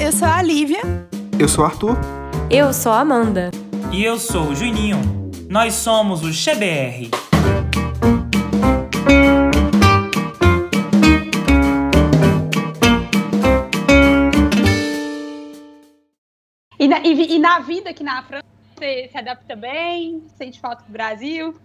eu sou a Lívia. Eu sou o Arthur. Eu sou a Amanda. E eu sou o Juninho. Nós somos o XBR. E na, e, e na vida aqui na França, você se adapta bem? Sente falta do Brasil?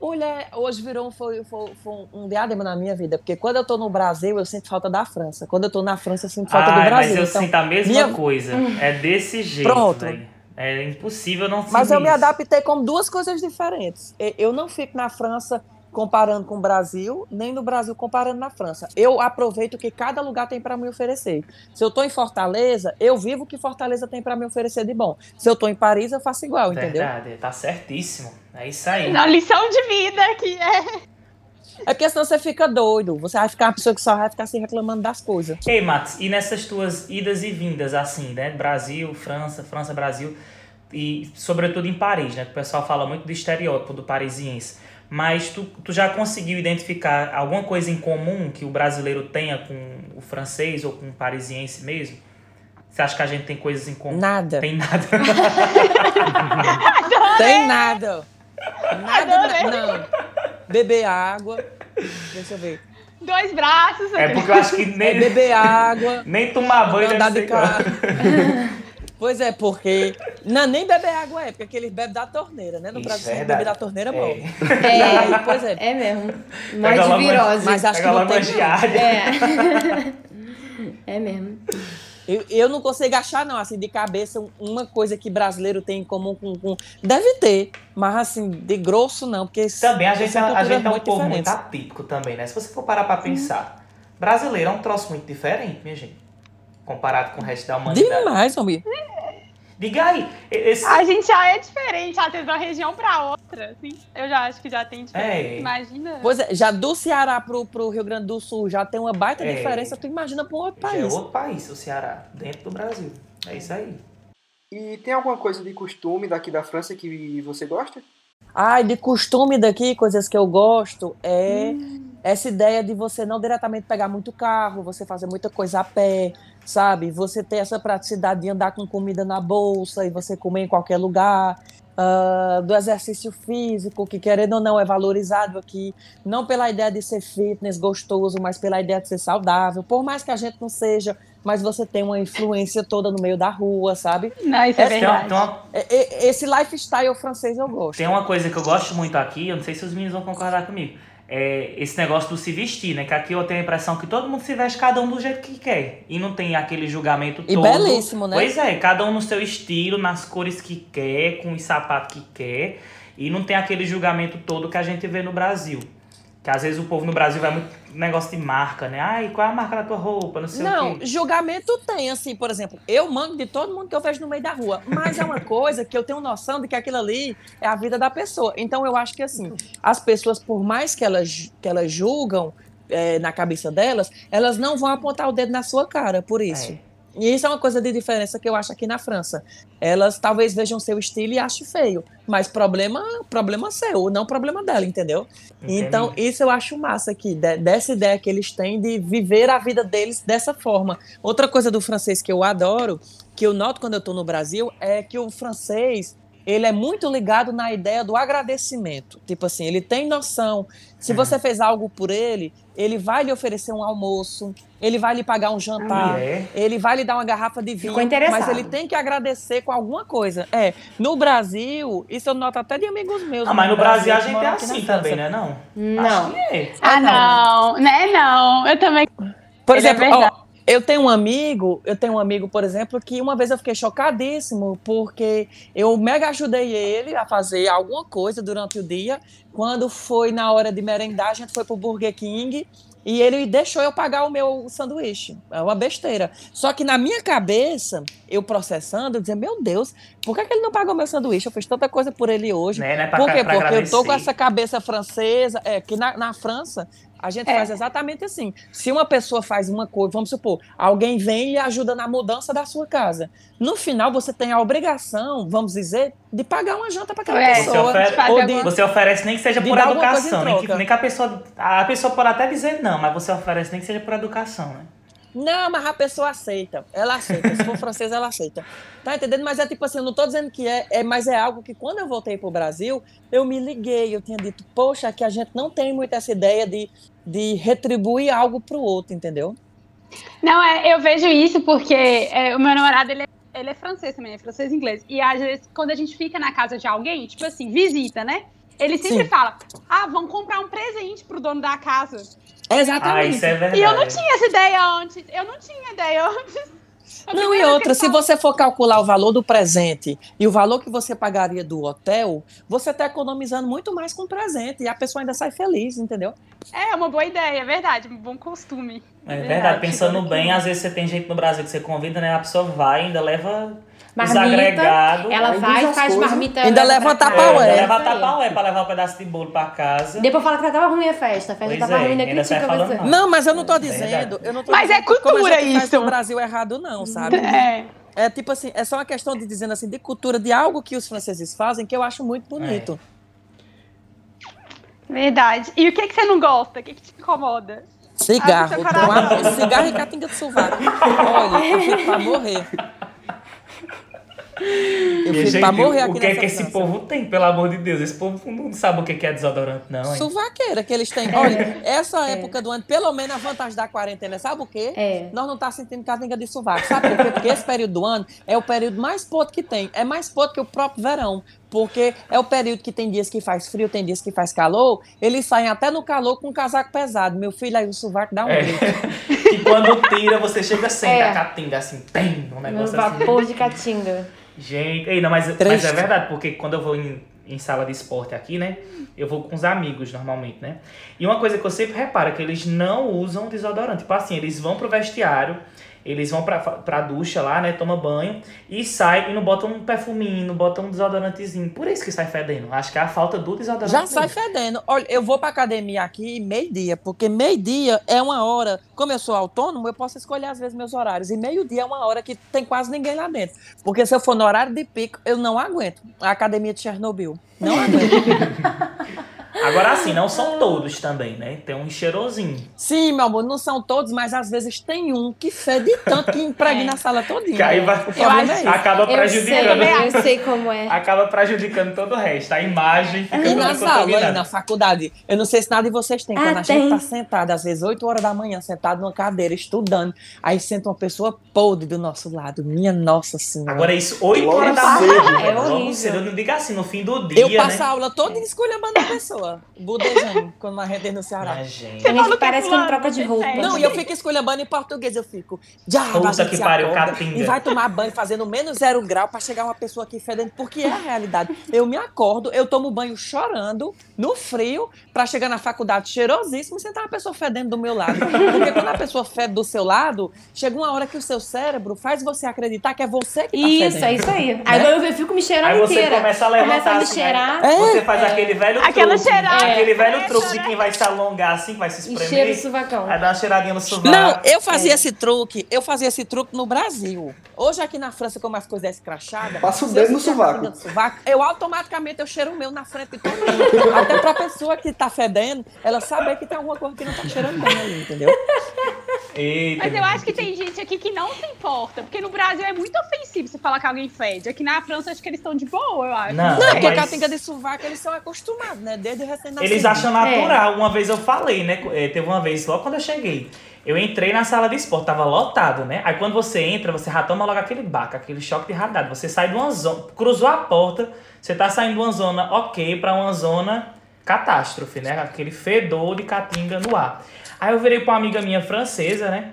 Mulher, hoje virou um, foi, foi, foi um diadema na minha vida, porque quando eu tô no Brasil, eu sinto falta da França. Quando eu tô na França, eu sinto falta Ai, do Brasil. Mas eu então, sinto a mesma minha... coisa. É desse jeito. Pronto. Véio. É impossível não sentir Mas eu me isso. adaptei como duas coisas diferentes. Eu não fico na França comparando com o Brasil, nem no Brasil comparando na França. Eu aproveito o que cada lugar tem para me oferecer. Se eu estou em Fortaleza, eu vivo o que Fortaleza tem para me oferecer de bom. Se eu estou em Paris, eu faço igual, entendeu? Verdade, tá certíssimo. É isso aí. Na lição de vida que é. É porque senão você fica doido. Você vai ficar uma pessoa que só vai ficar se reclamando das coisas. Ei, Matos, e nessas tuas idas e vindas, assim, né? Brasil, França, França, Brasil, e sobretudo em Paris, né? Que o pessoal fala muito do estereótipo do parisiense. Mas tu, tu já conseguiu identificar alguma coisa em comum que o brasileiro tenha com o francês ou com o parisiense mesmo? Você acha que a gente tem coisas em comum? Nada. Tem nada. tem nada. Nada, na, não. Beber água. Deixa eu ver. Dois braços. É porque eu acho que nem. É beber água. nem tomar banho andar de carro. Pois é, porque. Não, nem beber água é, porque eles bebem da torneira, né? No Isso, Brasil, é beber da torneira é bom. É. E aí, pois é. É mesmo. Mais de virose. Mas acho que não tem. É. É mesmo. Eu, eu não consigo achar, não, assim, de cabeça, um- uma coisa que brasileiro tem em comum com. com- Deve ter, mas assim, de grosso não, porque. Também a gente, a culturas gente é um muito povo muito atípico também, né? Se você for parar pra pensar, brasileiro é um troço muito diferente, minha gente. Comparado com o resto da humanidade. Demais, homem. Diga aí, esse... A gente já é diferente, vezes, de uma região pra outra. Assim. Eu já acho que já tem diferença. É. Imagina. Pois é, já do Ceará pro, pro Rio Grande do Sul já tem uma baita É. diferença, tu imagina pra um outro já é país. outro país, o Ceará, dentro do Brasil. É isso aí. E tem alguma coisa de costume daqui da França que você gosta? Ai, de costume daqui, coisas que eu gosto, é essa ideia de você não diretamente pegar muito carro, você fazer muita coisa a pé, sabe? Você ter essa praticidade de andar com comida na bolsa e você comer em qualquer lugar. ah, do exercício físico, que querendo ou não é valorizado aqui, não pela ideia de ser fitness, gostoso, mas pela ideia de ser saudável. Por mais que a gente não seja, mas você tem uma influência toda no meio da rua, sabe? Não, isso é Essa Tem uma, verdade. tem, uma, É- é- Esse lifestyle francês eu gosto. tem uma coisa que eu gosto muito aqui, eu não sei se os meninos vão concordar comigo. É esse negócio do se vestir, né? Que aqui eu tenho a impressão que todo mundo se veste cada um do jeito que quer. E não tem aquele julgamento E todo. belíssimo, né? Pois é, cada um no seu estilo, nas cores que quer, com os sapatos que quer. E não tem aquele julgamento todo que a gente vê no Brasil. Que às vezes o povo no Brasil vai muito negócio de marca, né? Ai, qual é a marca da tua roupa? Não sei o Não, quê. julgamento tem, assim, por exemplo, eu mango de todo mundo que eu vejo no meio da rua, mas é uma coisa que eu tenho noção de que aquilo ali é a vida da pessoa. Então eu acho que, assim, as pessoas, por mais que elas, que elas julgam é, na cabeça delas, elas não vão apontar o dedo na sua cara por isso. É. E isso é uma coisa de diferença que eu acho aqui na França. Elas talvez vejam seu estilo e achem feio, mas problema, problema seu, não problema dela, entendeu? Entendi. Então, isso eu acho massa aqui, de- dessa ideia que eles têm de viver a vida deles dessa forma. Outra coisa do francês que eu adoro, que eu noto quando eu estou no Brasil, é que o francês, ele é muito ligado na ideia do agradecimento. Tipo assim, ele tem noção. Se Uhum. você fez algo por ele, ele vai lhe oferecer um almoço, ele vai lhe pagar um jantar, É. ele vai lhe dar uma garrafa de vinho, mas ele tem que agradecer com alguma coisa. É, no Brasil, isso eu noto até de amigos meus. Ah, mas no Brasil a que gente é assim também, né? Não? Não. Acho que é. Ah, não. Né, não. Eu também. Por Ele é exemplo, verdade. ó, eu tenho um amigo, eu tenho um amigo, por exemplo, que uma vez eu fiquei chocadíssimo, porque eu mega ajudei ele a fazer alguma coisa durante o dia. Quando foi na hora de merendar, a gente foi pro Burger King e ele deixou eu pagar o meu sanduíche. É uma besteira. Só que na minha cabeça, eu processando, eu dizia, meu Deus, por que, que ele não pagou meu sanduíche? Eu fiz tanta coisa por ele hoje. Né? Não é pra, Por quê? pra Porque eu tô com agradecer. essa cabeça francesa, é que na, na França a gente É. faz exatamente assim. Se uma pessoa faz uma coisa, vamos supor, alguém vem e ajuda na mudança da sua casa. No final você tem a obrigação, vamos dizer, de pagar uma janta para aquela É, Você, pessoa. oferece, fazer ou de- você oferece nem que seja por educação, nem que, nem que a pessoa. A pessoa pode até dizer não, mas você oferece nem que seja por educação, né? Não, mas a pessoa aceita. Ela aceita. Se for francesa, ela aceita. Tá entendendo? Mas é tipo assim, eu não tô dizendo que é, é mas é algo que quando eu voltei pro Brasil, eu me liguei. Eu tinha dito, poxa, que a gente não tem muito essa ideia de, de retribuir algo pro outro, entendeu? Não, é, eu vejo isso porque é, o meu namorado, ele é, ele é francês também, é francês e inglês. E às vezes, quando a gente fica na casa de alguém, tipo assim, visita, né? Ele sempre Sim. fala, ah, vamos comprar um presente pro dono da casa. Ah, Exatamente. isso é verdade. E eu não tinha essa ideia antes. Eu não tinha ideia antes. A Não, e outra, se você for calcular o valor do presente e o valor que você pagaria do hotel, você está economizando muito mais com o presente e a pessoa ainda sai feliz, entendeu? falou, É uma boa ideia, é verdade. Um bom costume. É verdade, pensando bem, às vezes você tem gente no Brasil que você convida, né? A pessoa vai, ainda leva Marmita. Ela vai, as faz coisas. marmita. Ainda leva pra tapa- casa. É, leva tapaué pra levar um pedaço de bolo pra casa. Depois fala que tava ruim a festa. A festa Pois tava é, ruim, sai critica você. mal. Não, mas eu não tô É dizendo, eu não tô Mas é dizendo a cultura isso. no Brasil errado não, sabe? É. É tipo assim, é só uma questão de dizendo assim, de cultura, de algo que os franceses fazem que eu acho muito bonito. Verdade. E o que, que você não gosta? O que, que te incomoda? Cigarro, Ah, cigarro e catinga de sovaco. Olha, eu fico pra morrer. Eu Minha fico pra morrer o aqui que é que esse França. povo tem, pelo amor de Deus? Esse povo não sabe o que é desodorante, não, hein? Suvaqueira que eles têm. Olha, essa época do ano, pelo menos a vantagem da quarentena, sabe o quê? É. Nós não tá sentindo catinga de sovaco. Sabe por quê? Porque esse período do ano é o período mais podre que tem. É mais podre que o próprio verão. Porque é o período que tem dias que faz frio, tem dias que faz calor. Eles saem até no calor com um casaco pesado. Meu filho, aí o sovaco dá um É. grito. E quando tira, você chega sem É. a catinga, assim, tem um negócio assim. vapor de catinga. Gente, ei, não, mas, mas é verdade, porque quando eu vou em, em sala de esporte aqui, né? Eu vou com os amigos normalmente, né? E uma coisa que eu sempre reparo é que eles não usam desodorante. Tipo assim, eles vão pro vestiário, eles vão pra, pra ducha lá, né? Toma banho e saem e não botam um perfuminho, não botam um desodorantezinho. Por isso que sai fedendo. Acho que é a falta do desodorante. Já sai fedendo. Olha, eu vou pra academia aqui meio-dia, porque meio-dia é uma hora. Como eu sou autônomo, eu posso escolher às vezes meus horários. E meio-dia é uma hora que tem quase ninguém lá dentro. Porque se eu for no horário de pico, eu não aguento. A academia de Chernobyl. Não aguento. Agora assim, não são todos também, né? Tem um cheirosinho. Sim, meu amor, não são todos, mas às vezes tem um que fede tanto que impregna É. a sala todinha. Que aí vai- é. Acaba Eu sei, prejudicando. eu sei como é. Acaba prejudicando todo o resto. A imagem fica E nas aulas, aí, na faculdade, eu não sei se nada de vocês tem, Ah, quando a tem. gente tá sentado, às vezes 8 horas da manhã, sentado numa cadeira, estudando, aí senta uma pessoa podre do nosso lado, minha nossa senhora. Agora isso, 8 Logo horas da manhã. É Logo horrível. cedo, não diga assim, no fim do dia, eu passo né? a aula toda escolhendo a pessoa, budejando, quando a gente no Ceará. Mas, gente. Parece que não troca de roupa. é. Não, e eu fico esculhambando em português, eu fico. Já, Puta que pariu, catinga. E vai tomar banho fazendo menos zero grau pra chegar uma pessoa aqui fedendo, porque é a realidade. Eu me acordo, eu tomo banho chorando, no frio, pra chegar na faculdade cheirosíssimo e sentar uma pessoa fedendo do meu lado. Porque quando a pessoa fede do seu lado, chega uma hora que o seu cérebro faz você acreditar que é você que tá Isso, fedendo. é isso aí. Aí eu, eu fico me cheirando Aí você inteira. começa a levantar Começa a me assim, cheirar. aí É. Você faz aquele velho Aquela truque. Cheirada. Aquele velho É, truque de quem vai se alongar assim, vai se E espremer. cheiro o sovacão. Aí dá uma cheiradinha no sovaco. Não, eu fazia É. esse truque, eu fazia esse truque no Brasil. Hoje aqui na França, como as coisas é escrachadas, Passa o dedo no sovaco, eu automaticamente eu cheiro o meu na frente de todo mundo. Até pra pessoa que tá fedendo, ela saber que tem alguma coisa que não tá cheirando bem ali, entendeu? Eita, Mas eu acho que tem gente aqui que não se importa. Porque no Brasil é muito ofensivo você falar que alguém fede. Aqui na França, acho que eles estão de boa, eu acho. Não, Não, porque mas- catinga de sovaco, eles são acostumados, né? Desde recém-nascido. Eles acham É. natural. Uma vez eu falei, né? eh, Teve uma vez, logo quando eu cheguei. Eu entrei na sala de esporte, tava lotado, né? Aí quando você entra, você já toma logo aquele baca, aquele choque de radar. Você sai de uma zona, cruzou a porta, você tá saindo de uma zona ok pra uma zona catástrofe, né? Aquele fedor de catinga no ar. Aí eu virei pra uma amiga minha francesa, né?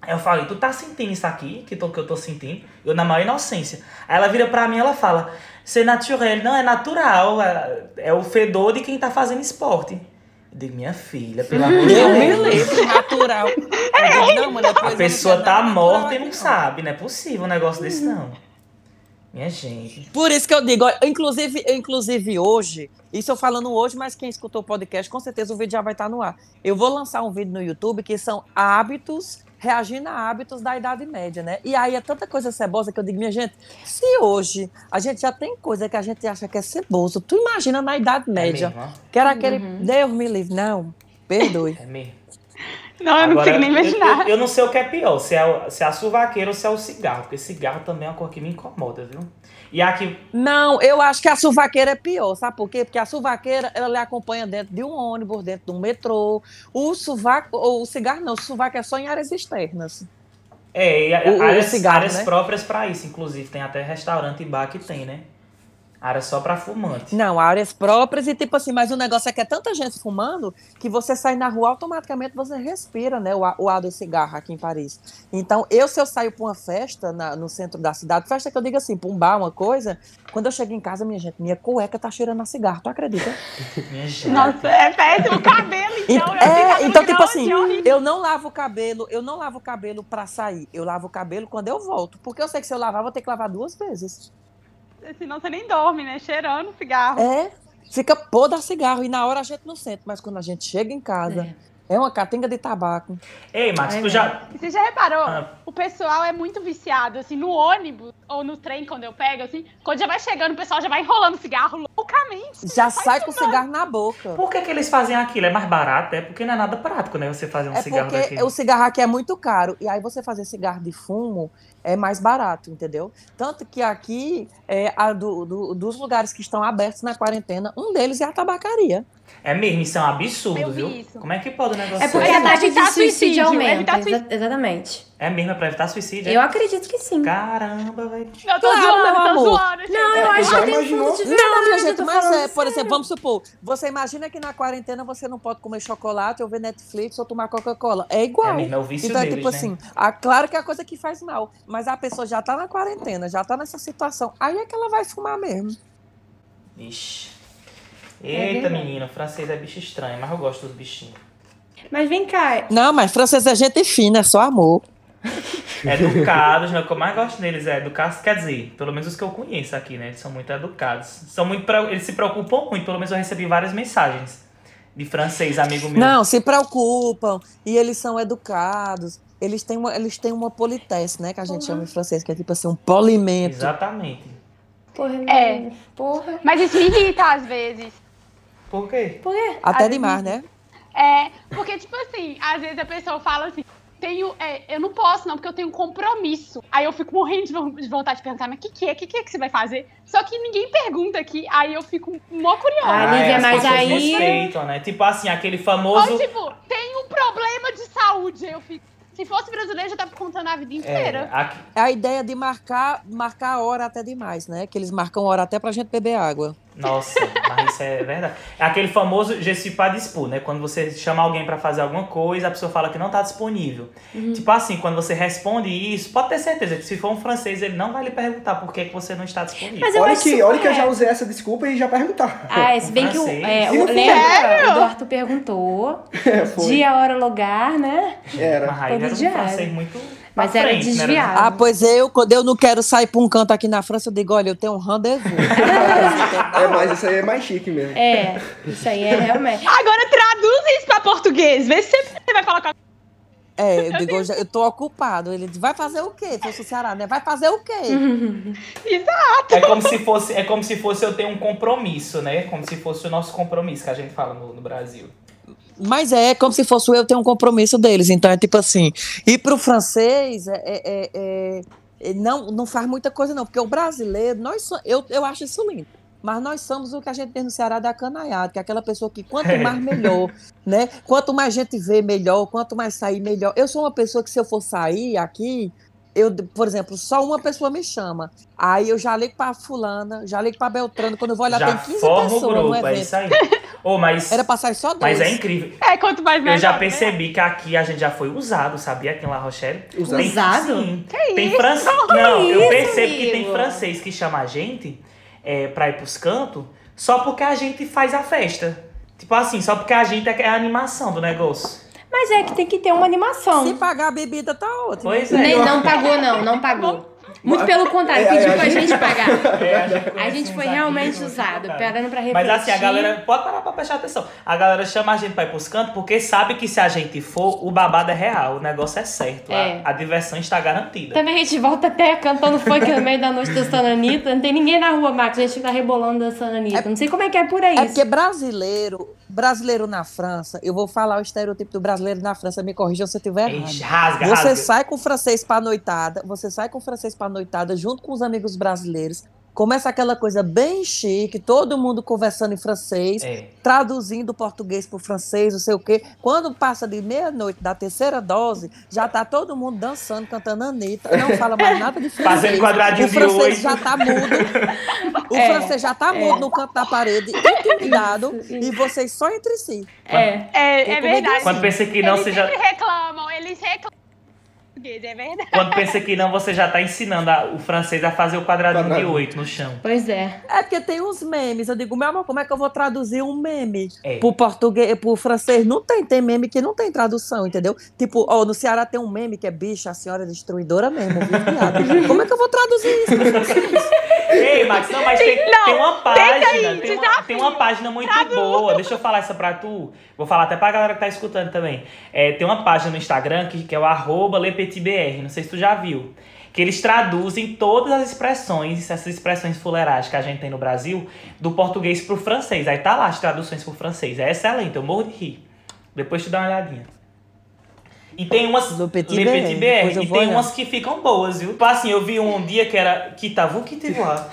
Aí eu falei, tu tá sentindo isso aqui, que, tô, que eu tô sentindo? Eu na maior inocência. Aí ela vira pra mim e ela fala, c'est naturel. Não, é natural, é, é o fedor de quem tá fazendo esporte. Eu digo, minha filha, pelo amor de Deus me livre, natural. Eu digo, não, mano, eu A não pessoa tá natural morta e aqui, não sabe, não é possível um negócio desse não. Minha gente. Por isso que eu digo, inclusive, inclusive hoje, isso eu falando hoje, mas quem escutou o podcast, com certeza o vídeo já vai estar no ar. Eu vou lançar um vídeo no YouTube que são hábitos, reagindo a hábitos da Idade Média, né? E aí é tanta coisa cebosa que eu digo, minha gente, se hoje a gente já tem coisa que a gente acha que é ceboso, tu imagina na Idade É Média, mesmo, ó. que era aquele, Uhum. Deus me livre, não, perdoe. É mesmo. Não, eu não Agora, consigo nem imaginar. Eu, eu não sei o que é pior, se é, o- se é a suvaqueira ou se é o cigarro, porque cigarro também é uma cor que me incomoda, viu? E aqui, Não, eu acho que a suvaqueira é pior, sabe por quê? Porque a suvaqueira, ela lhe acompanha dentro de um ônibus, dentro de um metrô. O sovaco, ou o cigarro não, o sovaco é só em áreas externas. é, e O- o áreas, cigarro, áreas né? próprias pra isso, inclusive, tem até restaurante e bar que tem, né? Área só pra fumante. Não, áreas próprias e tipo assim, mas o negócio é que é tanta gente fumando que você sai na rua, automaticamente você respira, né, o, ar- o ar do cigarro aqui em Paris. Então, eu, se eu saio pra uma festa na- no centro da cidade, festa que eu digo assim, pra um bar, uma coisa, quando eu chego em casa, minha gente, minha cueca tá cheirando a cigarro, tu acredita? Minha gente. Nossa, é péssimo. O cabelo, então. eu é, então, tipo assim, é eu não lavo o cabelo, eu não lavo o cabelo pra sair, eu lavo o cabelo quando eu volto, porque eu sei que se eu lavar, eu vou ter que lavar duas vezes. Senão você nem dorme, né? Cheirando cigarro. É, fica podre a cigarro, e na hora a gente não sente, mas quando a gente chega em casa, é, uma catinga de tabaco. Ei, Max, Ai, tu já. Você já reparou? Ah. O pessoal é muito viciado, assim, no ônibus ou no trem, quando eu pego, assim, quando já vai chegando, o pessoal já vai enrolando cigarro loucamente. Já sai com o cigarro na boca. Por que, que eles fazem aquilo? É mais barato? É porque não é nada prático, né? Você fazer um É cigarro porque daquele. o cigarro aqui é muito caro. E aí você fazer cigarro de fumo é mais barato, entendeu? Tanto que aqui, é, a do- do- dos lugares que estão abertos na quarentena, um deles é a tabacaria. É mesmo, isso é um absurdo, Eu vi viu? isso. Como é que pode um negócio É porque a taxa de suicídio suicídio, aumenta. exa- Exatamente. É mesmo, é pra evitar suicídio? é? Eu acredito que sim. Caramba, velho. Eu tô Claro, zoando, meu tô amor. zoando. gente. Não, eu É, acho que tem fundo de Não, verdade. minha eu gente, mas é, por exemplo, vamos supor, você imagina que na quarentena você não pode comer chocolate ou ver Netflix ou tomar Coca-Cola. É igual. É mesmo, é o vício então, é deles, tipo né? assim, ah, claro que é a coisa que faz mal, mas a pessoa já tá na quarentena, já tá nessa situação, aí é que ela vai fumar mesmo. Ixi. É Eita, verdade. menino, francês é bicho estranho, mas eu gosto dos bichinhos. Mas vem cá. Não, mas francês é gente fina, é só amor. Educados, né? O que eu mais gosto deles é educados, quer dizer, pelo menos os que eu conheço aqui, né? Eles são muito educados. São muito, pre- eles se preocupam muito, pelo menos eu recebi várias mensagens de francês, amigo meu. Não, se preocupam e eles são educados. Eles têm uma, eles têm uma politesse, né, que a gente chama em francês, que é tipo assim, um polimento. Exatamente. Porra, É. Porra. Mas isso me irrita às vezes. Por quê? Por quê? Até Às demais, né? É, porque, tipo assim, às vezes a pessoa fala assim, tenho, é, eu não posso não, porque eu tenho um compromisso. Aí eu fico morrendo de von- de vontade de perguntar, mas o que, que é? O que, que é que você vai fazer? Só que ninguém pergunta aqui, aí eu fico mó curiosa. Ah, Lívia, as mas pessoas aí- respeitam, né? Tipo assim, aquele famoso... Ou tipo, tem um problema de saúde. Aí eu fico, se fosse brasileiro, já tava contando a vida É, inteira. aqui- É a ideia de marcar, marcar a hora até demais, né? Que eles marcam hora até pra gente beber água. Nossa, mas isso é verdade. É aquele famoso je suis pas dispo, né? Quando você chama alguém pra fazer alguma coisa, a pessoa fala que não tá disponível. Uhum. Tipo assim, quando você responde isso, pode ter certeza que se for um francês, ele não vai lhe perguntar por que, que você não está disponível. Mas eu Olha acho que, super- olha que eu já usei essa desculpa e já perguntar. Ah, é, se bem que o, é, o lembra, o Arthur perguntou. É. Dia, hora, lugar, né? Era. Mas aí era um francês muito. Mas pra era frente, né? desviado. Ah, pois eu, quando eu não quero sair pra um canto aqui na França, eu digo, olha, eu tenho um rendezvous. É, mas isso aí é mais chique mesmo. É, isso aí é realmente. Agora traduz isso pra português. Vê se você vai colocar. É, eu digo, eu já- eu tô ocupado. Ele diz, vai fazer o quê? Fosse o Ceará, né? Vai fazer o quê? É como se fosse, é como se fosse eu ter um compromisso, né? Como se fosse o nosso compromisso que a gente fala no, no Brasil. Mas é como se fosse eu ter um compromisso deles. Então é tipo assim. E pro francês, é, é- é- é- é- não, não faz muita coisa, não. Porque o brasileiro, nós so- eu, eu acho isso lindo. Mas nós somos o que a gente tem no Ceará da canaiada, que é aquela pessoa que quanto mais melhor, né? Quanto mais gente vê, melhor. Quanto mais sair, melhor. Eu sou uma pessoa que se eu for sair aqui, eu, por exemplo, só uma pessoa me chama. Aí eu já ligo pra fulana, já ligo pra Beltrano. Quando eu vou olhar, Já tem 15 forma o pessoas no grupo, é evento. isso aí. Ô, mas, Era pra sair só dois. mas é incrível. É, quanto mais melhor. Eu já né? percebi que aqui a gente já foi usado, sabia? Aqui em La Rochelle. Usado? Tem- Usado? Sim. tem francês. Não, eu isso, percebo que tem amigo? francês que chama a gente é, pra ir pros cantos só porque a gente faz a festa. Tipo assim, só porque a gente é a animação do negócio. Mas é que tem que ter uma animação. Se pagar a bebida, tá ótimo. Pois é. Nem, não pagou, não, não pagou. Muito pelo contrário, É, é, pediu a pra gente- gente pagar. É, a gente, A gente foi realmente usado, parando pra refletir. Mas assim, a galera. Pode parar pra prestar atenção. A galera chama a gente pra ir pros cantos porque sabe que se a gente for, o babado é real, o negócio é certo. É. A, a diversão está garantida. Também a gente volta até cantando funk no meio da noite dançando Anitta. Não tem ninguém na rua, Max. A gente fica rebolando dançando Anitta. Não sei como é que é por aí. É porque brasileiro, brasileiro na França, eu vou falar o estereotipo do brasileiro na França, me corrija se eu estiver errado. Rasga, Você rasga. sai com o francês pra noitada, você sai com o francês pra noitada junto com os amigos brasileiros. Começa aquela coisa bem chique, todo mundo conversando em francês, É. traduzindo o português pro francês, não sei o quê. Quando passa de meia-noite da terceira dose, já tá todo mundo dançando, cantando Anitta, não fala mais nada de francês. Fazendo quadradinho o de francês oito. já tá mudo. O É, francês já tá mudo no canto da parede, intimidado, e vocês só entre si. É. É, é verdade. Quando pensa que não, eles você já. sempre reclamam, eles reclamam. É verdade. Quando pensa que não, você já tá ensinando a- o francês a fazer o quadradinho de oito no chão. Pois é. É porque tem uns memes. Eu digo, meu amor, como é que eu vou traduzir um meme É. pro português, pro francês? Não tem, tem meme que não tem tradução, entendeu? Tipo, ó, no Ceará tem um meme que é bicha, a senhora destruidora mesmo, viu? Como é que eu vou traduzir isso? Ei, Max, não, mas tem, Não, tem uma página, aí, tem, uma, tem uma página muito boa. Deixa eu falar essa pra tu. Vou falar até pra galera que tá escutando também. É, tem uma página no Instagram que, que é o arroba lepetibr, não sei se tu já viu. Que eles traduzem todas as expressões, essas expressões fuleirais que a gente tem no Brasil, do português pro francês. Aí tá lá as traduções pro francês. É excelente, eu morro de rir. Depois tu dá uma olhadinha. E tem umas Do Petit Le BR, Petit depois BR, e tem olhar. umas que ficam boas, viu? Tipo assim, eu vi um dia que era que tava que te voar.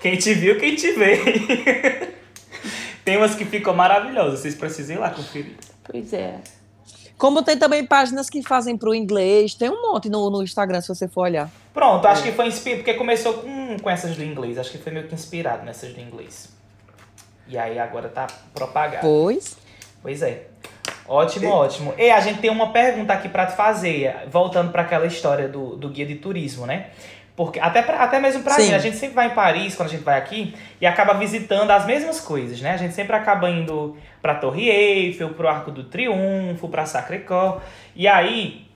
quem te viu, quem te vê. tem umas que ficam maravilhosas, vocês precisam ir lá conferir. Pois é. Como tem também páginas que fazem pro inglês, tem um monte no, no Instagram, se você for olhar. Pronto, acho que foi inspirado, porque começou com, com essas do inglês, acho que foi meio que inspirado nessas do inglês. E aí agora tá propagado. Pois. Pois é. Ótimo, ótimo. E a gente tem uma pergunta aqui pra te fazer, voltando pra aquela história do, do guia de turismo, né? Porque até, pra, até mesmo pra Sim. mim, a gente sempre vai em Paris, quando a gente vai aqui, e acaba visitando as mesmas coisas, né? A gente sempre acaba indo pra Torre Eiffel, pro Arco do Triunfo, pra Sacré-Cœur. E aí,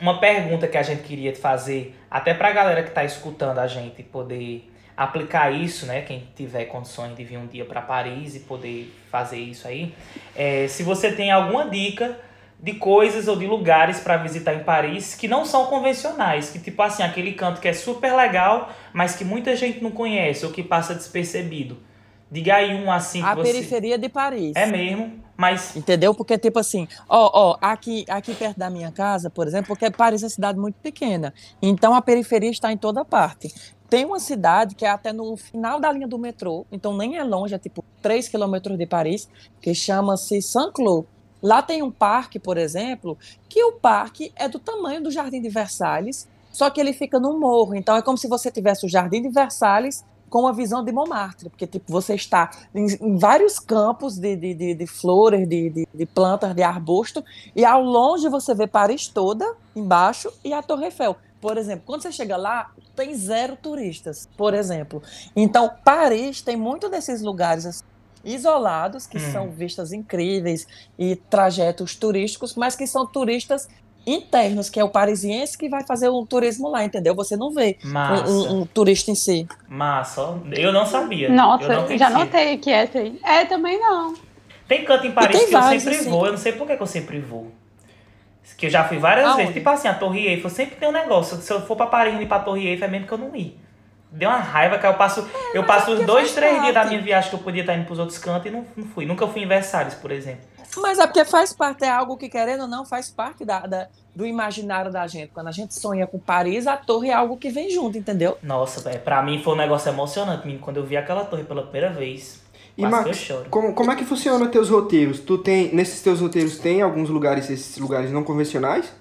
uma pergunta que a gente queria te fazer, até pra galera que tá escutando a gente poder aplicar isso, né? Quem tiver condições de vir um dia para Paris e poder fazer isso aí, é, se você tem alguma dica de coisas ou de lugares para visitar em Paris que não são convencionais, que tipo assim, aquele canto que é super legal, mas que muita gente não conhece ou que passa despercebido. Diga aí um assim que A você periferia de Paris. é mesmo, mas Entendeu? Porque, tipo assim, ó, ó, aqui, aqui perto da minha casa, por exemplo, porque Paris é uma cidade muito pequena. Então a periferia está em toda parte. Tem uma cidade que é até no final da linha do metrô, então nem é longe, é tipo 3 quilômetros de Paris, que chama-se Saint-Cloud. Lá tem um parque, por exemplo, que o parque é do tamanho do Jardim de Versalhes, só que ele fica num morro. Então é como se você tivesse o Jardim de Versalhes com uma visão de Montmartre, porque tipo, você está em, em vários campos de, de, de, de flores, de, de, de plantas, de arbusto, e ao longe você vê Paris toda, embaixo, e a Torre Eiffel. Por exemplo, quando você chega lá, tem zero turistas, por exemplo. Então, Paris tem muito desses lugares assim, isolados, que Hum. são vistas incríveis e trajetos turísticos, mas que são turistas internos, que é o parisiense que vai fazer um turismo lá, entendeu? Você não vê um, um- um turista em si. massa. Eu não sabia. eu Nossa, não já notei que essa aí. É, também não. Tem canto em Paris tem que eu vários, sempre assim. vou, eu não sei por que, que eu sempre vou. Que eu já fui várias Aonde? vezes. Tipo assim, a Torre Eiffel sempre tem um negócio. Se eu for pra Paris e ir pra Torre Eiffel, é mesmo que eu não ir. Deu uma raiva que eu passo. eu passo os porque dois, três dias da parte. minha viagem que eu podia estar indo pros outros cantos e não, não fui. Nunca fui em Versalhes, por exemplo. Mas é porque faz parte, é algo que, querendo ou não, faz parte da, da- do imaginário da gente. Quando a gente sonha com Paris, a torre é algo que vem junto, entendeu? Nossa, velho, pra mim foi um negócio emocionante. menino, Quando eu vi aquela torre pela primeira vez. E quase Max, eu choro. como, como é que funciona teus roteiros? Tu tem, nesses teus roteiros tem alguns lugares, esses lugares não convencionais?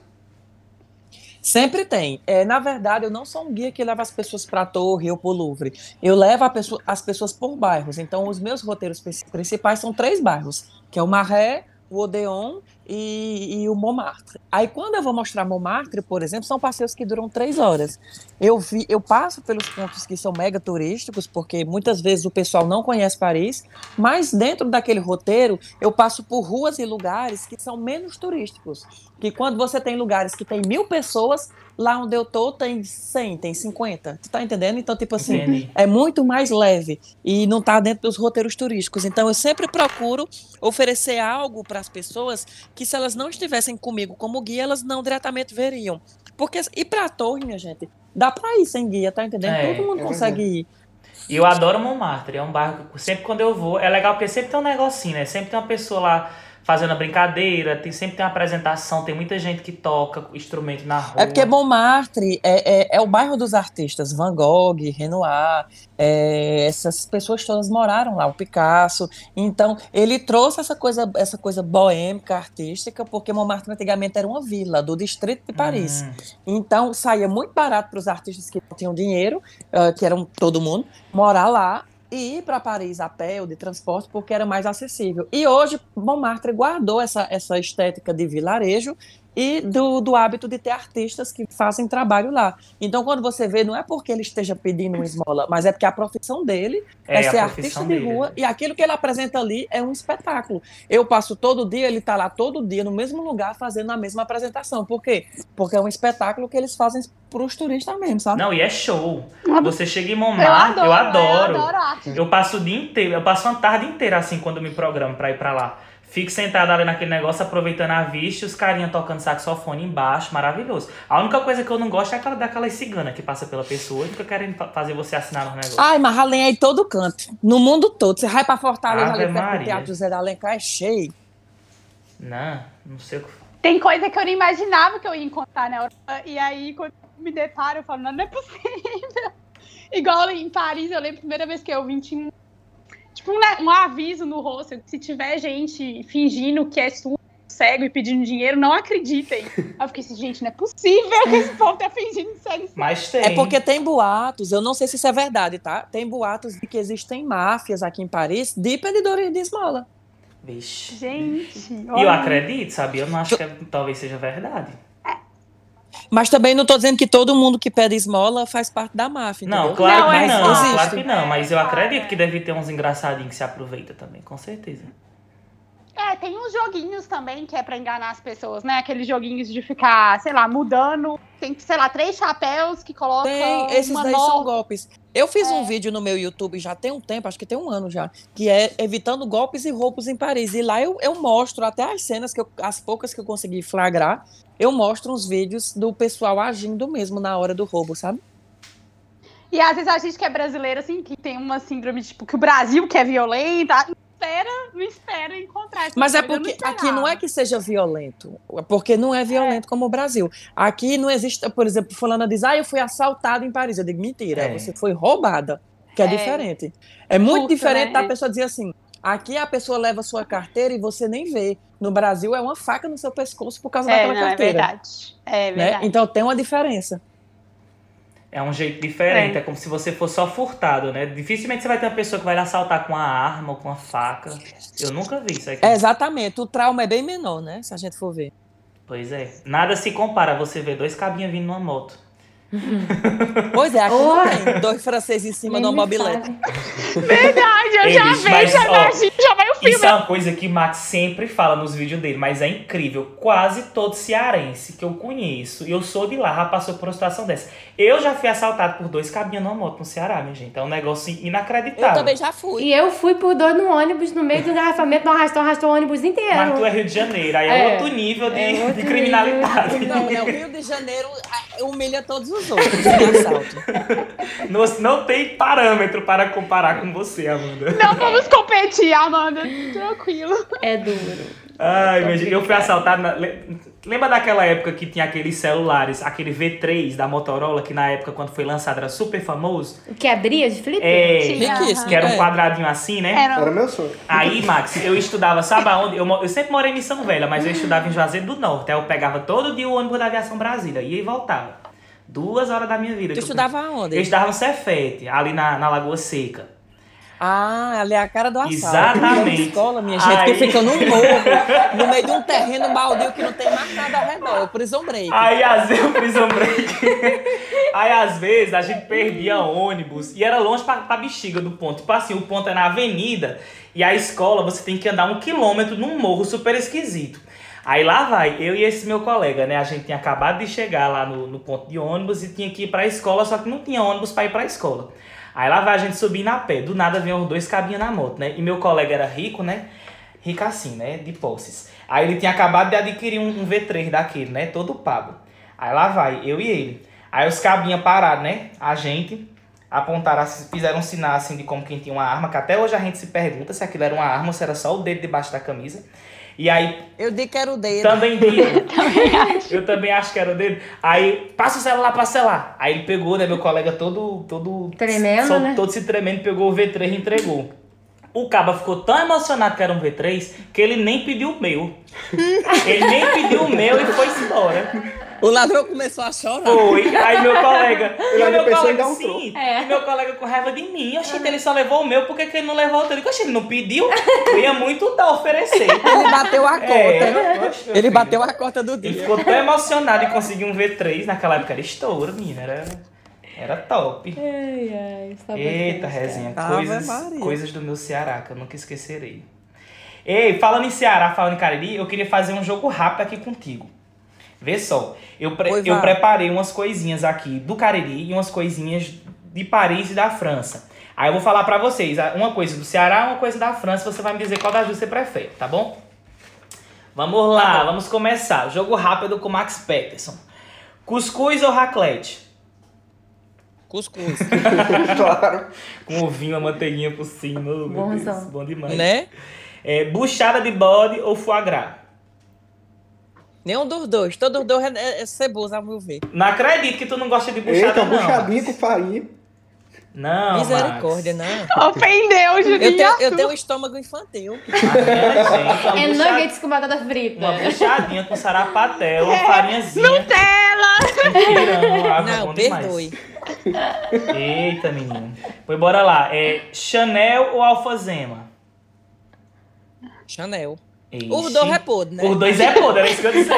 Sempre tem. É, na verdade, eu não sou um guia que leva as pessoas para a torre ou para o Louvre. Eu levo a pessoa- as pessoas por bairros. Então, os meus roteiros pri- principais são três bairros, que é o Maré, o Odeon e, e o Montmartre. Aí, quando eu vou mostrar Montmartre, por exemplo, são passeios que duram três horas. Eu, vi, eu passo pelos pontos que são mega turísticos, porque muitas vezes o pessoal não conhece Paris, mas dentro daquele roteiro, eu passo por ruas e lugares que são menos turísticos. Que quando você tem lugares que tem mil pessoas, lá onde eu tô tem 100, tem 50. Tu tá entendendo? Então, tipo assim, Entendi. é muito mais leve e não está dentro dos roteiros turísticos. Então eu sempre procuro oferecer algo para as pessoas que se elas não estivessem comigo como guia, elas não diretamente veriam. Porque e para a torre, minha gente, dá para ir sem guia, tá entendendo? É, Todo mundo é consegue ir. E eu adoro Montmartre, é um bairro que sempre quando eu vou, é legal porque sempre tem um negocinho, né? Sempre tem uma pessoa lá fazendo a brincadeira, tem, sempre tem uma apresentação, tem muita gente que toca instrumento na rua. É porque Montmartre é, é, é o bairro dos artistas, Van Gogh, Renoir, é, essas pessoas todas moraram lá, o Picasso. Então, ele trouxe essa coisa, essa coisa boêmica, artística, porque Montmartre antigamente era uma vila do distrito de Paris. Hum. Então, saía muito barato para os artistas que não tinham dinheiro, ah, que eram todo mundo, morar lá e ir para Paris a pé ou de transporte, porque era mais acessível. E hoje, Montmartre guardou essa, essa estética de vilarejo e do, do hábito de ter artistas que fazem trabalho lá. Então, quando você vê, não é porque ele esteja pedindo uma esmola, mas é porque a profissão dele é, É, ser artista de rua né? e aquilo que ele apresenta ali é um espetáculo. Eu passo todo dia, ele está lá todo dia no mesmo lugar fazendo a mesma apresentação. Por quê? Porque é um espetáculo que eles fazem para os turistas mesmo, sabe? Não, e é show. Você chega em Eu Montmartre, adoro, eu adoro. Eu adoro arte. Eu passo o dia inteiro, eu passo uma tarde inteira assim quando eu me programo pra ir pra lá. Fico sentado ali naquele negócio, aproveitando a vista, e os carinha tocando saxofone embaixo, maravilhoso. A única coisa que eu não gosto é aquela daquela cigana que passa pela pessoa e fica querendo fa- fazer você assinar no negócio. Ai, mas Além é em todo canto, no mundo todo. Você vai para Fortaleza, Ave ali perto do Teatro José da Alencar, é cheio. Não, não sei o que. Tem coisa que eu não imaginava que eu ia encontrar na Europa. E aí, quando eu me deparo, eu falo, não, não é possível. Igual em Paris, eu lembro a primeira vez que eu vim, tinha um, tipo, um, um aviso no rosto. Se tiver gente fingindo que é surdo, cego e pedindo dinheiro, não acreditem. Aí eu fiquei assim, gente, não é possível que esse povo tá fingindo cego. Mas tem. É porque tem boatos, eu não sei se isso é verdade, tá? Tem boatos de que existem máfias aqui em Paris de pedidores de esmola. Vixe. Gente, E eu acredito, sabia? Eu não acho que é- talvez seja verdade. Mas também não tô dizendo que todo mundo que pede esmola faz parte da máfia. Não, entendeu? claro Não, que é não, claro. claro que não, mas eu É, acredito claro, que deve ter uns engraçadinhos que se aproveitam também, com certeza. É, tem uns joguinhos também que é pra enganar as pessoas, né? Aqueles joguinhos de ficar, sei lá, mudando. Tem, sei lá, três chapéus que colocam. Tem, esses daí são nova- golpes. Eu fiz É. um vídeo no meu YouTube já tem um tempo, acho que tem um ano já, que é evitando golpes e roubos em Paris. E lá eu, eu mostro até as cenas que eu, as poucas que eu consegui flagrar, eu mostro uns vídeos do pessoal agindo mesmo na hora do roubo, sabe? E às vezes a gente que é brasileiro, assim, que tem uma síndrome, tipo, que o Brasil que é espera, não espera encontrar essa Mas é porque aqui não é que seja violento, porque não é violento como o Brasil. Aqui não existe, por exemplo, fulana diz, ah, eu fui assaltada em Paris. Eu digo, mentira, É. você foi roubada, que é, É. diferente. É muito Furto, diferente né? da pessoa dizer assim, aqui a pessoa leva sua carteira e você nem vê. No Brasil é uma faca no seu pescoço por causa É, daquela não, é carteira. verdade. É né? verdade. Então tem uma diferença. É um jeito diferente, é. É. como se você fosse só furtado, né? Dificilmente você vai ter uma pessoa que vai lhe assaltar com uma arma ou com uma faca. Eu nunca vi isso aqui. É, exatamente, o trauma é bem menor, né? Se a gente for ver. Pois é. Nada se compara a você ver dois cabinhas vindo numa moto. Pois é, aqui Oh. tem dois franceses em cima de uma mobilete. Verdade, eu Ei, já bicho, vejo, mas, já ó, já vai o filme. Isso é uma coisa que Max sempre fala nos vídeos dele, mas é incrível. Quase todo cearense que eu conheço, e eu sou de lá, já passou por uma situação dessa. Eu já fui assaltado por dois cabinhos numa moto no Ceará, minha gente. É um negócio inacreditável. Eu também já fui. E eu fui por dois no ônibus, no meio do engarrafamento, não arrastou, arrastou o ônibus inteiro. Mas tu é Rio de Janeiro, aí é, É, outro nível de, é outro de criminalidade. Não, não, Rio de Janeiro humilha todos os outros em assalto. Não, não tem parâmetro para comparar com você, Amanda. Não vamos competir, Amanda. Tranquilo. É duro. Ai, meu gente, eu fui assaltado. na- le- Lembra daquela época que tinha aqueles celulares, aquele V3 da Motorola, que na época, quando foi lançado, era super famoso? O que abria de flip? É, Tinha, Riquíssimo. que era um É. quadradinho assim, né? Era Era meu sonho. Aí, Max, eu estudava, sabe aonde? Eu, mo- eu sempre morei em Missão Velha, mas eu estudava em Juazeiro do Norte. Aí eu pegava todo dia o ônibus da Aviação Brasília, ia e voltava. Duas horas da minha vida. Tu que eu- estudava Eu onde? estudava no Cefete, ali na, na Lagoa Seca. Ah, ali é a cara do assalto. Exatamente. Escola, minha gente, que fica no morro, no meio de um terreno baldio que não tem mais nada ao redor. É o prison break. Aí às vezes o prison break. Aí às vezes a gente perdia ônibus e era longe pra, pra bexiga do ponto. Tipo assim, o ponto é na avenida e a escola você tem que andar um quilômetro num morro super esquisito. Aí lá vai, eu e esse meu colega, né? A gente tinha acabado de chegar lá no, no ponto de ônibus e tinha que ir pra escola, só que não tinha ônibus pra ir pra escola. Aí lá vai a gente subir na pé. Do nada vem os dois cabinhos na moto, né? E meu colega era rico, né? Rico assim, né? De posses. Aí ele tinha acabado de adquirir um, um V3 daquele, né? Todo pago. Aí lá vai, eu e ele. Aí os cabinhos parados, né? A gente. apontaram, fizeram um sinal assim de como quem tinha uma arma, que até hoje a gente se pergunta se aquilo era uma arma ou se era só o dedo debaixo da camisa. E aí Eu digo que era o dedo. também digo. eu também acho que era o dedo. Aí, passa o celular, passa o celular. Aí ele pegou, né, meu colega todo, todo... Tremendo, sol- né? Todo se tremendo, pegou o V3 e entregou. O caba ficou tão emocionado que era um V3 que ele nem pediu o meu. ele nem pediu o meu e foi embora. O ladrão começou a chorar. Foi. Aí meu colega. Ele E meu em colega, dar um sim. É. E meu colega com raiva de mim. Oxi, ele só levou o meu, por que, que ele não levou o teu? Eu oxi, ele não pediu? Eu ia muito dar, oferecer. Ele bateu a cota. É, Ele filho. bateu a cota do Ele dia. ficou tão emocionado em conseguir um V3. Naquela época era estouro, menina. Era, era top. Ai, ai, Eita, resenha. Ave Coisas, coisas do meu Ceará, que eu nunca esquecerei. Ei, falando em Ceará, falando em Cariri, eu queria fazer um jogo rápido aqui contigo. Vê só, eu, pre- Pois eu vai. preparei umas coisinhas aqui do Cariri e umas coisinhas de Paris e da França. Aí eu vou falar pra vocês, ah, uma coisa do Ceará, uma coisa da França, você vai me dizer qual das duas você prefere, tá bom? Vamos lá, vamos começar. Jogo rápido com Max Peterson. Cuscuz ou raclette? Cuscuz. claro. Com ovinho, a manteiguinha por cima. meu. Deus, bom demais. né? É, buchada de bode ou foie gras? Nenhum dos dois. Todos os dois é, é, é ceboso, ao meu ver. Não acredito que tu não gosta de buchada, Eita, não. buchadinha com farinha. Não, Misericórdia, Max. não. Ofendeu, Julinha. Eu tenho, eu tenho um estômago infantil. Ah, gente, uma É buchada- nuggets com batata frita. Uma buchadinha com sarapatel, uma farinhazinha. Nutella! Ah, Não, bom demais. perdoe. Eita, menino. Pois bora lá. É Chanel ou Alfazema? Chanel. Ixi. Dois é podre, né? Dois é podre, era isso que eu disse.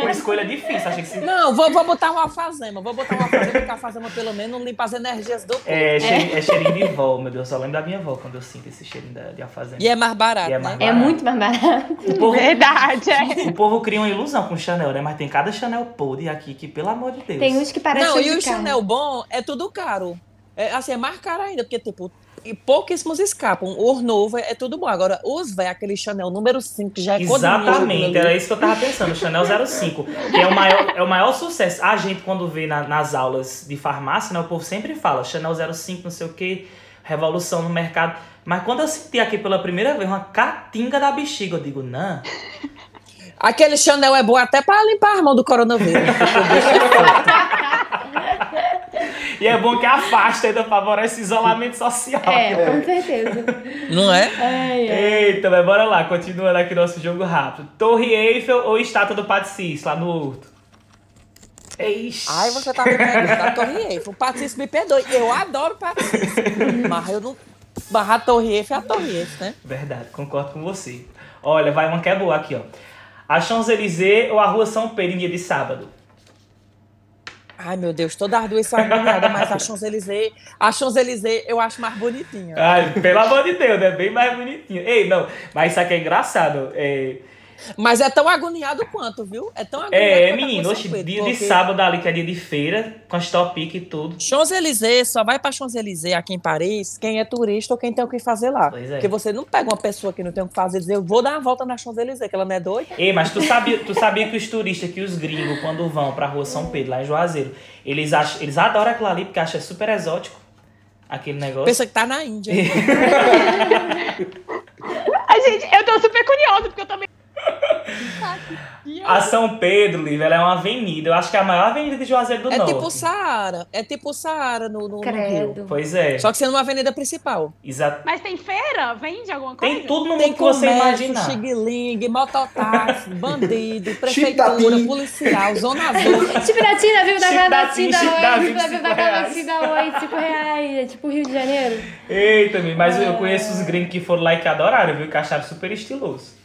Uma escolha difícil, achei que se... Não, vou, vou botar um alfazema. Vou botar um alfazema, porque a alfazema pelo menos limpa as energias do corpo. É, cheirinho, é cheirinho de vó, meu Deus. Só lembro da minha avó quando eu sinto esse cheirinho da, de alfazema. E é mais barato, é né? mais É muito mais barato. O povo, Verdade, é. o povo cria uma ilusão com Chanel, né? Mas tem cada Chanel podre aqui que, pelo amor de Deus. Tem uns que parecem Não, e o carne. Chanel bom é tudo caro. É, assim, é mais caro ainda, porque, tipo, e pouquíssimos escapam. O novo é, é tudo bom. Agora, os velhos, aquele Chanel número 5, que já é Exatamente, era isso que eu tava pensando, Chanel 05, que é o maior, é o maior sucesso. A gente, quando vê na- nas aulas de farmácia, né, o povo sempre fala Chanel 05, não sei o que, revolução no mercado. Mas quando eu senti aqui pela primeira vez uma catinga da bexiga, eu digo, não, Aquele Chanel é bom até pra limpar as mãos do coronavírus. E é bom que afasta, ainda favorece isolamento social. É, com certeza. Não é? Ai, ai. Eita, mas bora lá, continuando aqui nosso jogo rápido. Torre Eiffel ou estátua do Patricis, lá no Horto? Eixe. Ai, você tá me perguntando a Torre Eiffel. O Patrício me perdoe. Eu adoro o Patrício. Mas eu não. A Torre Eiffel é a Torre Eiffel, né? Verdade, concordo com você. Olha, vai uma que é boa aqui, ó. A Champs-Élysées ou a Rua São Pedro em dia de sábado? Ai, meu Deus, todas as duas são agoniadas, mas a Champs-Élysées, a Champs-Élysées eu acho mais bonitinha. Ai, pelo amor de Deus, né? Bem mais bonitinho. Ei, não, mas isso aqui é engraçado. É, Mas é tão agoniado quanto, viu? É tão agoniado é quanto a menino, hoje, dia de porque sábado ali, que é dia de feira, com as top e tudo. Champs-Élysées só vai pra Champs-Élysées aqui em Paris quem é turista ou quem tem o que fazer lá. Pois é. Porque você não pega uma pessoa que não tem o que fazer e dizer, eu vou dar uma volta na Champs-Élysées, que ela não é doida. Ei, mas tu sabia, tu sabia que os turistas, que os gringos, quando vão pra Rua São Pedro, lá em Juazeiro, eles, acham, eles adoram aquilo ali porque acham super exótico. Aquele negócio. Pensa que tá na Índia. A gente, eu tô super curiosa, porque eu também. A São Pedro, Lívia, ela é uma avenida. Eu acho que é a maior avenida de Juazeiro do É Norte. tipo o Saara. É tipo o Saara no, no, no Rio. Credo. Pois é. Só que sendo uma avenida principal. Exato. Mas tem feira? Vende alguma coisa? Tem tudo no Tem mundo que você imaginar. xing-ling, mototáxi, bandido, prefeitura, policial, zona azul. Chipiratina, viu? Da da Oi. 25 Viu da Gravatina Oi. 5 reais. É tipo Rio de Janeiro. Eita, mas eu conheço os gringos que foram lá e que adoraram, viu? Que acharam super estiloso.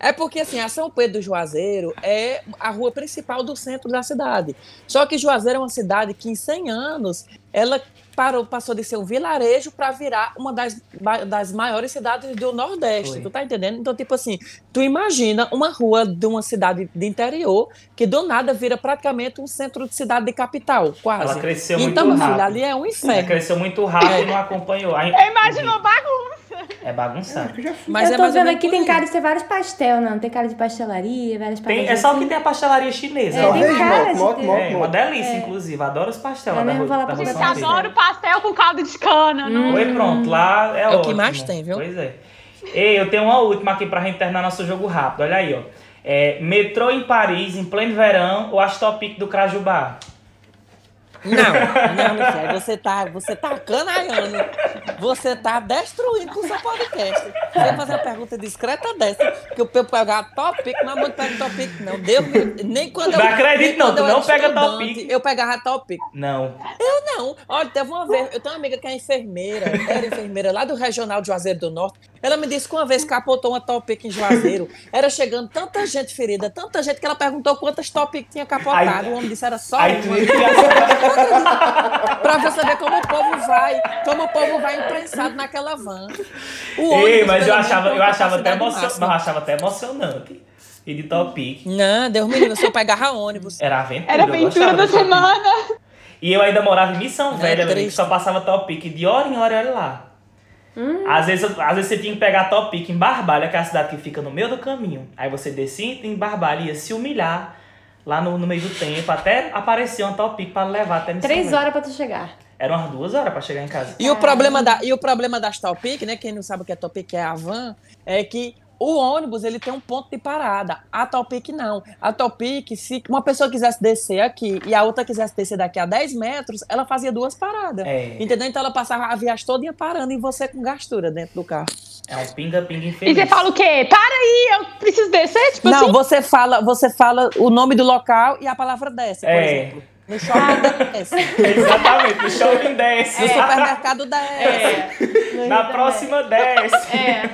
É porque, assim, a São Pedro do Juazeiro é a rua principal do centro da cidade. Só que Juazeiro é uma cidade que, em 100 anos, ela parou, passou de ser um vilarejo para virar uma das, das maiores cidades do Nordeste. Foi. Tu tá entendendo? Então, tipo assim, tu imagina uma rua de uma cidade de interior que, do nada, vira praticamente um centro de cidade de capital, quase. Ela cresceu então, muito rápido. ali é um Ela inferno. cresceu muito rápido e não acompanhou. Aí, Eu imagino bagunça. É bagunçado. Mas eu é tô vendo aqui, tem cara de ter vários pastel, não. Tem cara de pastelaria, várias Tem, é só assim. que tem a pastelaria chinesa. É, ó. tem cara moto, de moto, moto, É, uma delícia, É. inclusive. Adoro os pastel Eu mesmo da pra. Madeira. adoro pastel com caldo de cana. Não... Oi, pronto, lá é, É o que mais tem, viu? Pois é. Ei, eu tenho uma última aqui pra gente terminar nosso jogo rápido. Olha aí, ó. É, metrô em Paris, em pleno verão, ou as Topic do Crajubá? Não, não, Michel, você tá, você tá canalhando. Você tá destruindo com o seu podcast. Você vai fazer uma pergunta discreta dessa, que eu pegar topic, mas muito pego topic, não. Deus me... Nem quando eu. Não acredito, não, tu eu não pega topic. Eu pegava topic. Não. Eu não. Olha, teve uma vez, eu tenho uma amiga que é enfermeira, era enfermeira lá do Regional de Juazeiro do Norte. Ela me disse que uma vez capotou uma topic em Juazeiro. Era chegando tanta gente ferida, tanta gente que ela perguntou quantas topic tinha capotado. Aí- o homem disse era só Aí tu uma. Pra você saber como o povo vai, como o povo vai imprensado naquela van. O Ei, mas eu achava, eu achava até capacidade emocion... máxima. mas eu achava até emocionante. E de Topic. Não, Deus me livre, se eu pegava ônibus. Era aventura. Era aventura da semana. E eu ainda morava em Missão É Velha, triste. só passava Topic de hora em hora, olha lá. Às, vezes, às vezes você tinha que pegar Topic em Barbalha, que é a cidade que fica no meio do caminho. Aí você descia em Barbalha e ia se humilhar lá no, no meio do tempo, até aparecer uma Topic pra levar até Missão Três horas pra tu chegar. Eram umas duas horas pra chegar em casa. E o problema, da, e o problema das Topic, né? Quem não sabe o que é Topic, é a van, é que o ônibus ele tem um ponto de parada. A Topic não. A Topic, se uma pessoa quisesse descer aqui e a outra quisesse descer daqui a 10 metros, ela fazia duas paradas. É. Entendeu? Então ela passava a viagem toda parando e você com gastura dentro do carro. É um pinga-pinga E infeliz. você fala o quê? Para aí, eu preciso descer? Tipo não, assim? você fala, você fala o nome do local e a palavra desce, por É. exemplo. No shopping desce. Exatamente, no shopping desce. No supermercado desce. É. Na próxima desce. É.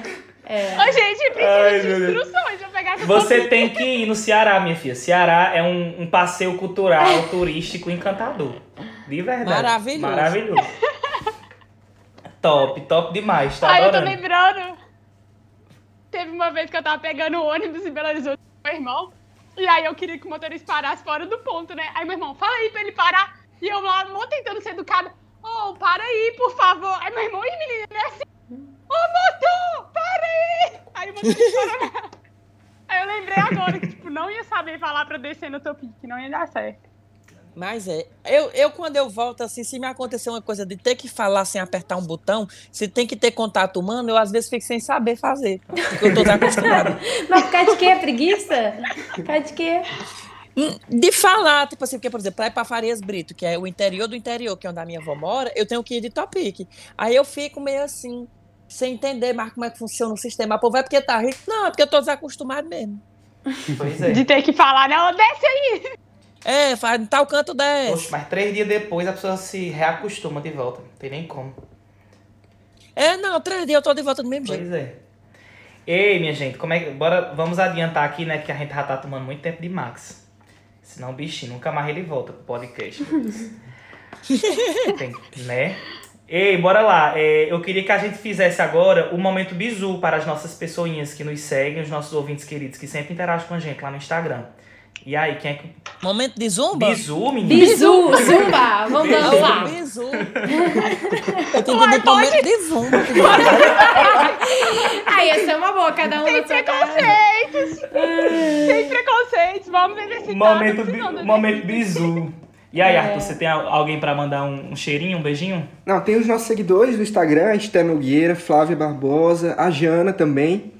É. Ô, gente, precisa Ai, de instruções. Eu pegar Você tem que ir no Ceará, minha filha. Ceará é um, um passeio cultural, turístico encantador. De verdade. Maravilhoso. Maravilhoso. top, top demais. Tô Aí eu tô adorando. lembrando. Teve uma vez que eu tava pegando o ônibus em Belo Horizonte com meu irmão. E aí eu queria que o motorista parasse fora do ponto, né? Aí meu irmão, fala aí pra ele parar. E eu lá, tentando ser educada. Ô, para aí, por favor. Aí meu irmão, e menina, não é assim. Ô, motor, para aí. Aí o parou. não. Aí eu lembrei agora que, tipo, não ia saber falar pra descer no topic, não ia dar certo. Mas é. Eu, eu, quando eu volto, assim, se me acontecer uma coisa de ter que falar sem apertar um botão, se tem que ter contato humano, eu às vezes fico sem saber fazer. Porque eu tô desacostumada. Mas por causa de quê? Preguiça? Por causa de quê? Hum, de falar, tipo assim, porque, por exemplo, pra ir pra Farias Brito, que é o interior do interior, que é onde a minha avó mora, eu tenho que ir de Topic. Aí eu fico meio assim, sem entender mais como é que funciona o sistema. Pô, vai porque tá rico? Não, é porque eu tô desacostumado mesmo. Pois é. De ter que falar, né? Ô, desce aí. É, faz em tal canto desce. Poxa, mas três dias depois a pessoa se reacostuma de volta. Não tem nem como. É, não, três dias eu tô de volta do mesmo jeito. Pois é. Ei, minha gente, como é que. Bora, vamos adiantar aqui, né? Que a gente já tá tomando muito tempo de Max. Senão, bichinho, nunca mais ele volta pro podcast. Tem, né? Ei, bora lá. É, eu queria que a gente fizesse agora o momento bizu para as nossas pessoinhas que nos seguem, os nossos ouvintes queridos que sempre interagem com a gente lá no Instagram. E aí, quem é que. Momento de zumba? Bizu, menino? Bizu, zumba, vamos Bizu. dançar. Bizu. Eu que ter momento de zumba. Aí, essa é uma boa, cada um Sem preconceitos. Sem preconceitos. Vamos exercitar. Momento, bi- momento bizu. E aí, É. Arthur, você tem al- alguém pra mandar um, um cheirinho, um beijinho? Não, tem os nossos seguidores do Instagram, a Esther Nogueira, Flávia Barbosa, a Jana também,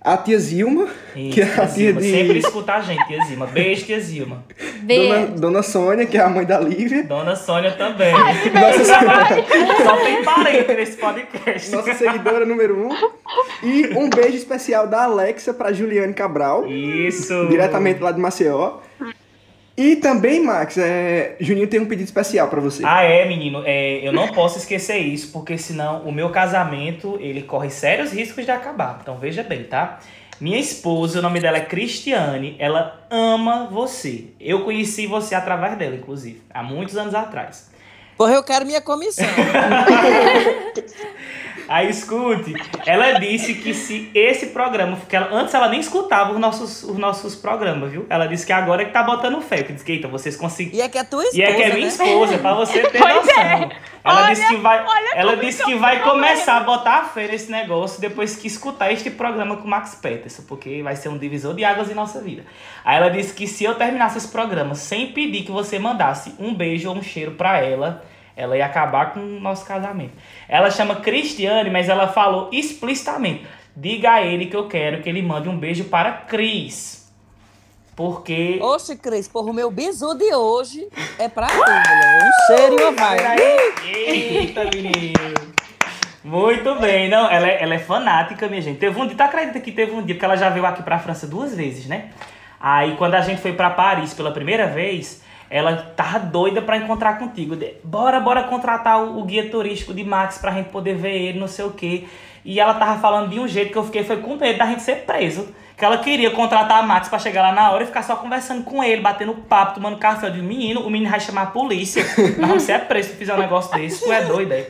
a tia Zilma, que é Isso, a tia tia Zilma. Sempre de escutar a gente, tia Zilma. Beijo, tia Zilma. Dona, Beijo. Dona Sônia, que é a mãe da Lívia, Dona Sônia também. nossa, Só tem parente nesse podcast. nossa seguidora número um, e um beijo especial da Alexa para Juliane Cabral, Isso. diretamente lá de Maceió. E também, Max, é, Juninho tem um pedido especial para você. Ah, é, menino. É, eu não posso esquecer isso, porque senão o meu casamento, ele corre sérios riscos de acabar. Então veja bem, tá? Minha esposa, o nome dela é Cristiane, ela ama você. Eu conheci você através dela, inclusive, há muitos anos atrás. Porra, eu quero minha comissão. Aí escute, ela disse que se esse programa, porque ela, antes ela nem escutava os nossos, os nossos programas, viu? Ela disse que agora é que tá botando fé. Que disse que, eita, vocês conseguem. E é que é tua esposa, E é que é minha né? esposa, pra você ter Pois noção. é. Ela Olha- disse que vai, olha ela disse que vai começar a botar a fé nesse negócio depois que escutar este programa com o Max Peterson, porque vai ser um divisor de águas em nossa vida. Aí ela disse que se eu terminasse esse programa sem pedir que você mandasse um beijo ou um cheiro pra ela, ela ia acabar com o nosso casamento. Ela chama Cristiane, mas ela falou explicitamente: diga a ele que eu quero que ele mande um beijo para Cris. Porque. Oxe, Cris, porra, o meu bisu de hoje é pra tu, mulher. Um cheiro e uma vai. Eita, menino. Muito bem. Não, ela é, ela é fanática, minha gente. Teve um dia, tá acredita que teve um dia, porque ela já veio aqui pra França duas vezes, né? Aí quando a gente foi pra Paris pela primeira vez, ela tava doida pra encontrar contigo. De- Bora, bora contratar o, o guia turístico de Max pra gente poder ver ele, não sei o quê. E ela tava falando de um jeito que eu fiquei foi com medo da gente ser preso. Que ela queria contratar a Max pra chegar lá na hora e ficar só conversando com ele, batendo papo, tomando café. Disse, menino, o menino vai chamar a polícia. Nós vamos ser preso se fizer um negócio desse. Tu é doida aí.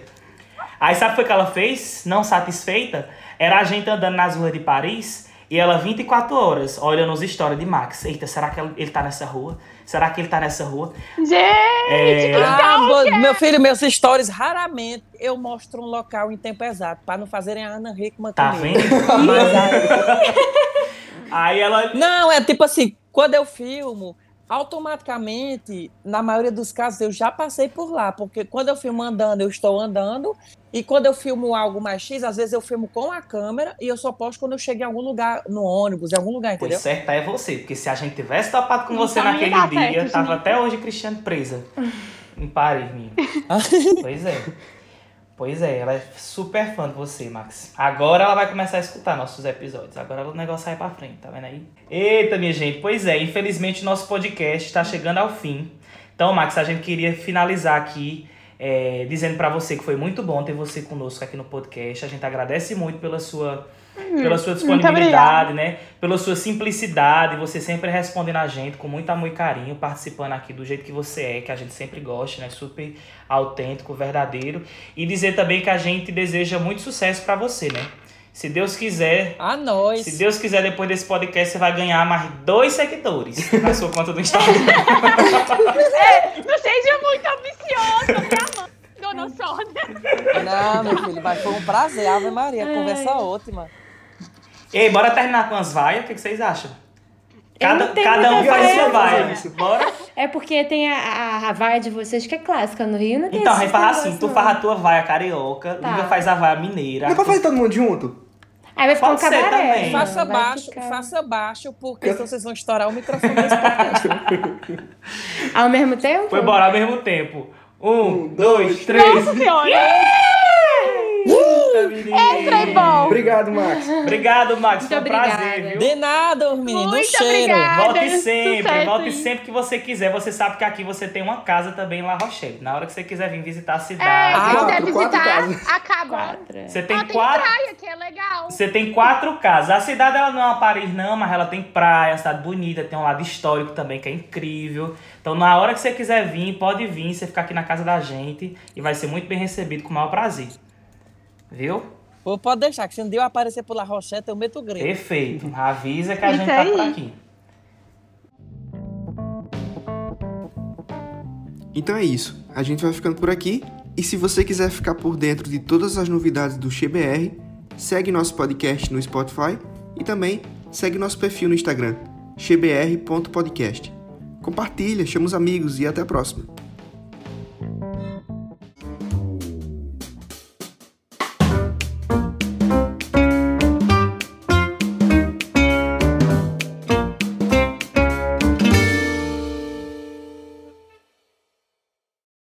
Aí sabe o que ela fez? Não satisfeita? Era a gente andando nas ruas de Paris e ela 24 horas olhando os stories de Max. Eita, será que ele tá nessa rua? Será que ele tá nessa rua? Gente, É. Ah, meu filho, meus stories, raramente eu mostro um local em tempo exato, pra não fazerem a Ana Hickman Tá comigo. vendo? Mas aí- Aí ela. Não, é tipo assim, quando eu filmo, automaticamente, na maioria dos casos, eu já passei por lá, porque quando eu filmo andando, eu estou andando, e quando eu filmo algo mais X, às vezes eu filmo com a câmera e eu só posto quando eu chego em algum lugar, no ônibus, em algum lugar, Pois entendeu? certo é você, porque se a gente tivesse topado com Não você tá naquele dia, certo, tava gente. até hoje Cristiane presa. em Paris, menino. Pois é. Pois é, ela é super fã de você, Max. Agora ela vai começar a escutar nossos episódios. Agora o negócio sai pra frente, tá vendo aí? Eita, minha gente. Pois é, infelizmente nosso podcast está chegando ao fim. Então, Max, a gente queria finalizar aqui é, dizendo pra você que foi muito bom ter você conosco aqui no podcast. A gente agradece muito pela sua, pela sua disponibilidade, né? Pela sua simplicidade, você sempre respondendo a gente com muito amor e carinho, participando aqui do jeito que você é, que a gente sempre gosta, né? Super autêntico, verdadeiro. E dizer também que a gente deseja muito sucesso pra você, né? Se Deus quiser, A nós. se Deus quiser, depois desse podcast, você vai ganhar mais dois seguidores na sua conta do Instagram. Não seja muito ambiciosa, minha mãe. Dona Sônia. Não, meu filho, mas foi um prazer. Ave Maria, conversa ótima. Ei, bora terminar com as vaias? O que que vocês acham? Cada, cada um faz sua vaia. Bora? É porque tem a, a, a vaia de vocês que é clássica. No Rio não tem Então, aí faz assim, tu faz a tua vaia carioca, Tá. Lívia faz a vaia mineira. Não é pra fazer todo mundo junto? Aí vai ficar Pode um ser cabaré. também. não, Faça vai baixo, ficar- faça baixo, porque senão vocês vão estourar o microfone desse podcast. né? Ao mesmo tempo? Foi bora ao mesmo tempo. Um, Um, dois, dois, três. Nossa senhora. Eita, menino. Trem bom. Obrigado, Max. Obrigado, Max. Foi um Muito prazer, obrigada. viu? De nada, menino, um Muito cheiro. obrigada. Volte Sucesso, sempre, volte hein? sempre que você quiser. Você sabe que aqui você tem uma casa também em La Rochelle. Na hora que você quiser vir visitar a É, cidade, quem quatro, quiser quatro visitar, casas. acaba. Você tem Ah, tem quatro. praia, que é legal. Você tem quatro casas. A cidade ela não é uma Paris, não, mas ela tem praia, uma cidade bonita, tem um lado histórico também, que é incrível. Então, na hora que você quiser vir, pode vir, você ficar aqui na casa da gente e vai ser muito bem recebido com o maior prazer. Viu? Pô, pode deixar, que se um dia eu aparecer por La Rochette, eu meto o grito. Perfeito. Avisa que a Isso gente tá por aqui. Então é isso. A gente vai ficando por aqui. E se você quiser ficar por dentro de todas as novidades do XBR, segue nosso podcast no Spotify e também segue nosso perfil no Instagram, xbr.podcast. Compartilha, chama os amigos e até a próxima.